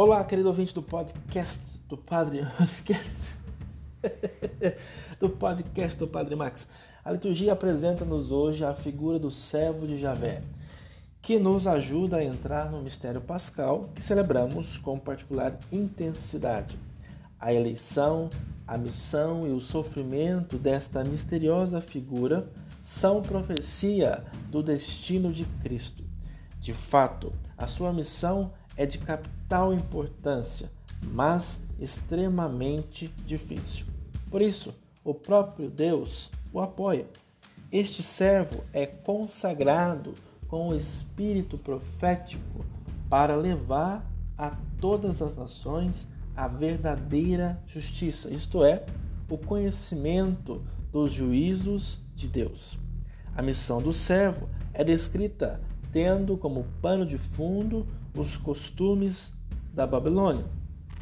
Olá, querido ouvinte do podcast do Padre. do podcast do Padre Max. A liturgia apresenta-nos hoje a figura do servo de Javé, que nos ajuda a entrar no mistério pascal que celebramos com particular intensidade. A eleição, a missão e o sofrimento desta misteriosa figura são profecia do destino de Cristo. De fato, a sua missão é de capital importância, mas extremamente difícil. Por isso, o próprio Deus o apoia. Este servo é consagrado com o espírito profético para levar a todas as nações a verdadeira justiça, isto é, o conhecimento dos juízos de Deus. A missão do servo é descrita tendo como pano de fundo os costumes da Babilônia,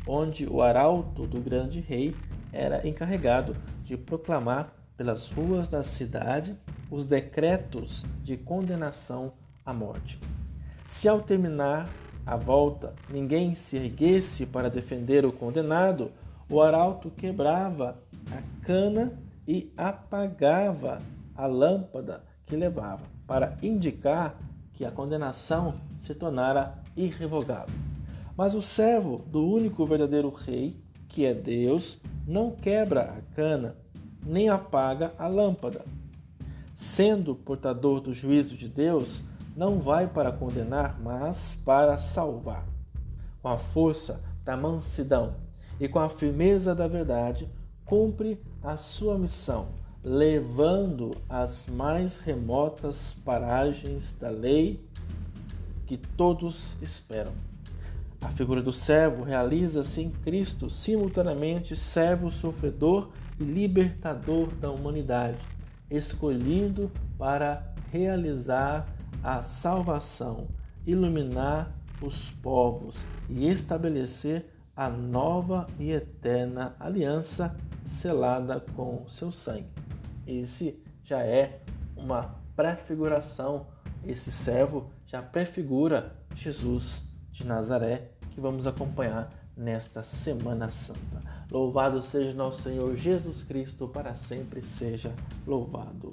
onde o arauto do grande rei era encarregado de proclamar pelas ruas da cidade os decretos de condenação à morte. Se ao terminar a volta ninguém se erguesse para defender o condenado, o arauto quebrava a cana e apagava a lâmpada que levava, para indicar que a condenação se tornara irrevogável. Mas o servo do único verdadeiro rei, que é Deus, não quebra a cana, nem apaga a lâmpada. Sendo portador do juízo de Deus, não vai para condenar, mas para salvar. Com a força da mansidão e com a firmeza da verdade, cumpre a sua missão levando às mais remotas paragens da lei que todos esperam. A figura do servo realiza-se em Cristo, simultaneamente servo sofredor e libertador da humanidade, escolhido para realizar a salvação, iluminar os povos e estabelecer a nova e eterna aliança selada com seu sangue. Esse já é uma prefiguração, esse servo já prefigura Jesus de Nazaré que vamos acompanhar nesta Semana Santa. Louvado seja nosso Senhor Jesus Cristo, para sempre seja louvado.